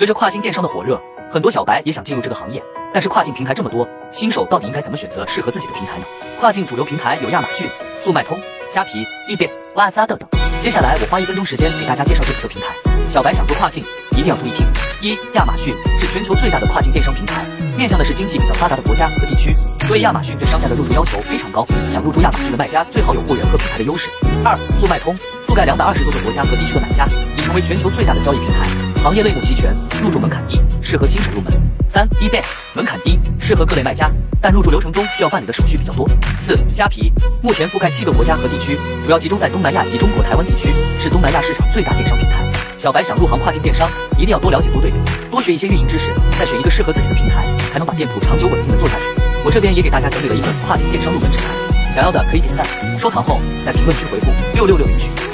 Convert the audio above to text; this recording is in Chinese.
随着跨境电商的火热，很多小白也想进入这个行业，但是跨境平台这么多，新手到底应该怎么选择适合自己的平台呢？跨境主流平台有亚马逊、速卖通、虾皮、eBay、拉扎等等。接下来我花一分钟时间给大家介绍这几个平台。小白想做跨境，一定要注意听。一、亚马逊是全球最大的跨境电商平台，面向的是经济比较发达的国家和地区，所以亚马逊对商家的入驻要求非常高。想入驻亚马逊的卖家最好有货源和品牌的优势。二、速卖通覆盖两百二十多个国家和地区的买家，已成为全球最大的交易平台。行业类目齐全，入驻门槛低，适合新手入门。三，eBay 门槛低，适合各类卖家，但入驻流程中需要办理的手续比较多。四，虾皮目前覆盖七个国家和地区，主要集中在东南亚及中国台湾地区，是东南亚市场最大电商平台。小白想入行跨境电商，一定要多了解多对比，多学一些运营知识，再选一个适合自己的平台，才能把店铺长久稳定的做下去。我这边也给大家整理了一份跨境电商入门指南，想要的可以点赞、收藏后在评论区回复六六六领取。